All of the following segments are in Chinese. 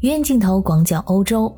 鱼眼镜头广角欧洲，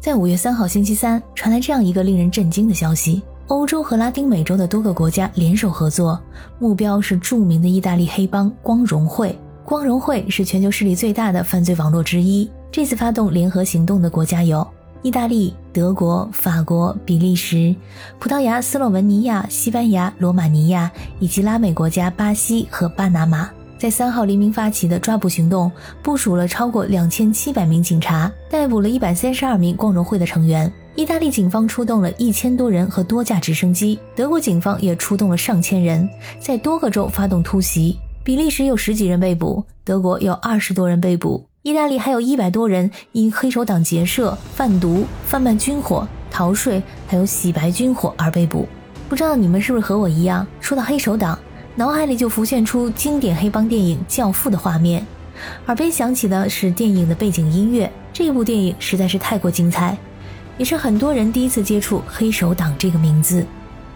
在五月三号星期三传来这样一个令人震惊的消息：欧洲和拉丁美洲的多个国家联手合作，目标是著名的意大利黑帮光荣会。光荣会是全球势力最大的犯罪网络之一。这次发动联合行动的国家有意大利、德国、法国、比利时、葡萄牙、斯洛文尼亚、西班牙、罗马尼亚以及拉美国家巴西和巴拿马。在三号黎明发起的抓捕行动，部署了超过两千七百名警察，逮捕了一百三十二名光荣会的成员。意大利警方出动了一千多人和多架直升机，德国警方也出动了上千人，在多个州发动突袭。比利时有十几人被捕，德国有二十多人被捕，意大利还有一百多人因黑手党结社、贩毒、贩卖军火、逃税，还有洗白军火而被捕。不知道你们是不是和我一样，说到黑手党，脑海里就浮现出经典黑帮电影《教父》的画面，耳边响起的是电影的背景音乐。这部电影实在是太过精彩，也是很多人第一次接触黑手党这个名字。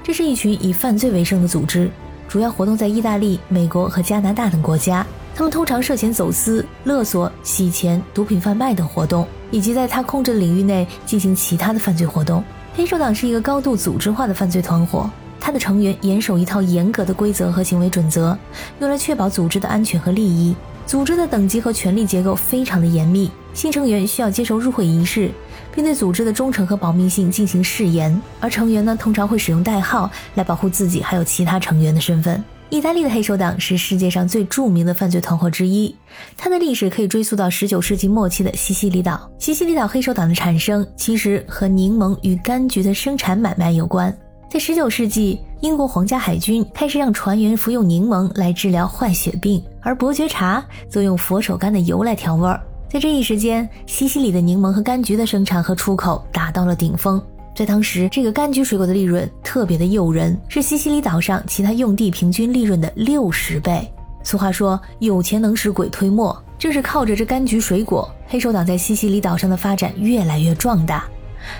这是一群以犯罪为生的组织。主要活动在意大利、美国和加拿大等国家。他们通常涉嫌走私、勒索、洗钱、毒品贩卖等活动，以及在他控制的领域内进行其他的犯罪活动。黑手党是一个高度组织化的犯罪团伙，他的成员严守一套严格的规则和行为准则，用来确保组织的安全和利益。组织的等级和权力结构非常的严密，新成员需要接受入会仪式。并对组织的忠诚和保密性进行誓言，而成员呢通常会使用代号来保护自己还有其他成员的身份。意大利的黑手党是世界上最著名的犯罪团伙之一，它的历史可以追溯到19世纪末期的西西里岛。西西里岛黑手党的产生其实和柠檬与柑橘的生产买卖有关。在19世纪，英国皇家海军开始让船员服用柠檬来治疗坏血病，而伯爵茶则用佛手柑的油来调味儿。在这一时间，西西里的柠檬和柑橘的生产和出口达到了顶峰。在当时，这个柑橘水果的利润特别的诱人，是西西里岛上其他用地平均利润的六十倍。俗话说，有钱能使鬼推磨，正是靠着这柑橘水果，黑手党在西西里岛上的发展越来越壮大。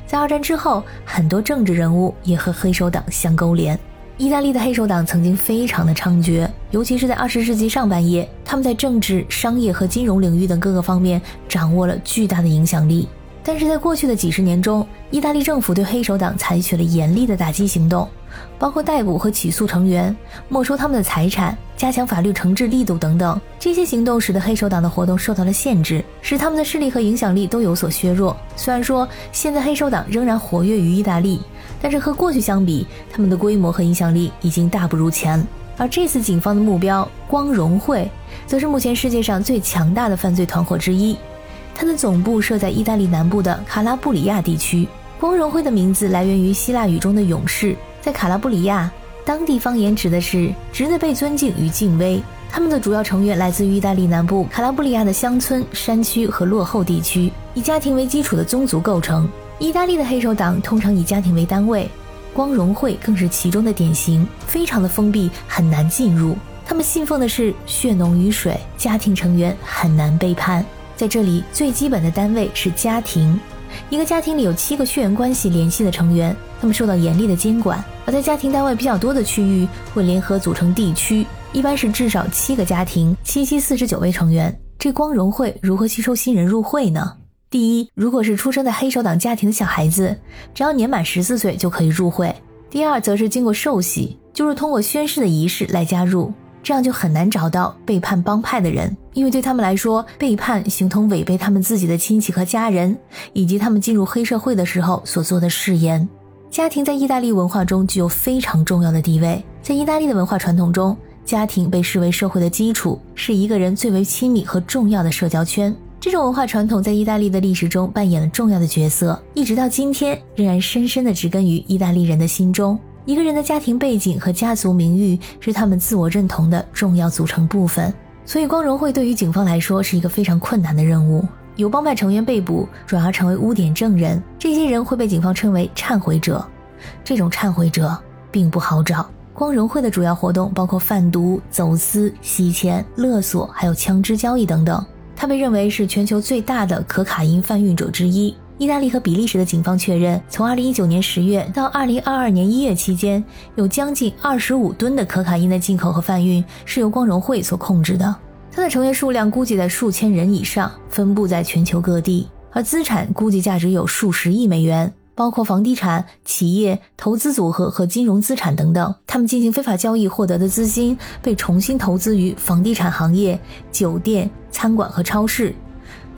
在二战之后，很多政治人物也和黑手党相勾连。意大利的黑手党曾经非常的猖獗，尤其是在二十世纪上半叶，他们在政治、商业和金融领域等各个方面掌握了巨大的影响力。但是在过去的几十年中，意大利政府对黑手党采取了严厉的打击行动，包括逮捕和起诉成员、没收他们的财产、加强法律惩治力度等等。这些行动使得黑手党的活动受到了限制，使他们的势力和影响力都有所削弱。虽然说现在黑手党仍然活跃于意大利。但是和过去相比，他们的规模和影响力已经大不如前。而这次警方的目标——光荣会，则是目前世界上最强大的犯罪团伙之一。它的总部设在意大利南部的卡拉布里亚地区。光荣会的名字来源于希腊语中的勇士，在卡拉布里亚当地方言指的是值得被尊敬与敬畏。他们的主要成员来自于意大利南部卡拉布里亚的乡村、山区和落后地区，以家庭为基础的宗族构成。意大利的黑手党通常以家庭为单位，光荣会更是其中的典型，非常的封闭，很难进入。他们信奉的是血浓于水，家庭成员很难背叛。在这里，最基本的单位是家庭，一个家庭里有七个血缘关系联系的成员，他们受到严厉的监管。而在家庭单位比较多的区域，会联合组成地区，一般是至少七个家庭，七七四十九位成员。这光荣会如何吸收新人入会呢？第一，如果是出生在黑手党家庭的小孩子，只要年满十四岁就可以入会。第二，则是经过受洗，就是通过宣誓的仪式来加入，这样就很难找到背叛帮派的人，因为对他们来说，背叛形同违背他们自己的亲戚和家人，以及他们进入黑社会的时候所做的誓言。家庭在意大利文化中具有非常重要的地位，在意大利的文化传统中，家庭被视为社会的基础，是一个人最为亲密和重要的社交圈。这种文化传统在意大利的历史中扮演了重要的角色，一直到今天仍然深深地植根于意大利人的心中。一个人的家庭背景和家族名誉是他们自我认同的重要组成部分。所以，光荣会对于警方来说是一个非常困难的任务。有帮派成员被捕，转而成为污点证人，这些人会被警方称为忏悔者。这种忏悔者并不好找。光荣会的主要活动包括贩毒、走私、洗钱、勒索，还有枪支交易等等。他被认为是全球最大的可卡因贩运者之一。意大利和比利时的警方确认，从2019年10月到2022年1月期间，有将近25吨的可卡因的进口和贩运是由光荣会所控制的。它的成员数量估计在数千人以上，分布在全球各地，而资产估计价值有数十亿美元，包括房地产、企业、投资组合和金融资产等等。他们进行非法交易获得的资金被重新投资于房地产行业、酒店、餐馆和超市，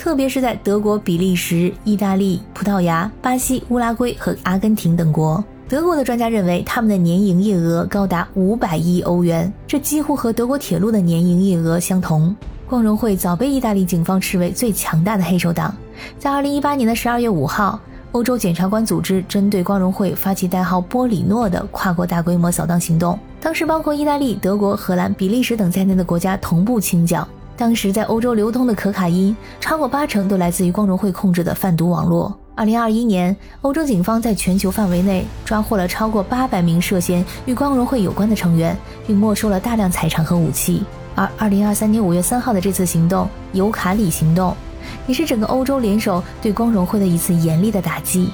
特别是在德国、比利时、意大利、葡萄牙、巴西、乌拉圭和阿根廷等国。德国的专家认为，他们的年营业额高达五百亿欧元，这几乎和德国铁路的年营业额相同。光荣会早被意大利警方视为最强大的黑手党。在二零一八年的十二月五号，欧洲检察官组织针对光荣会发起代号“波里诺”的跨国大规模扫荡行动，当时包括意大利、德国、荷兰、比利时等在内的国家同步清剿。当时在欧洲流通的可卡因，超过八成都来自于光荣会控制的贩毒网络。二零二一年，欧洲警方在全球范围内抓获了超过八百名涉嫌与光荣会有关的成员，并没收了大量财产和武器。而二零二三年五月三号的这次行动——尤卡里行动，也是整个欧洲联手对光荣会的一次严厉的打击，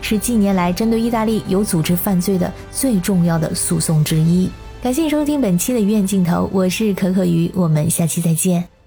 是近年来针对意大利有组织犯罪的最重要的诉讼之一。感谢收听本期的鱼眼镜头，我是可可鱼，我们下期再见。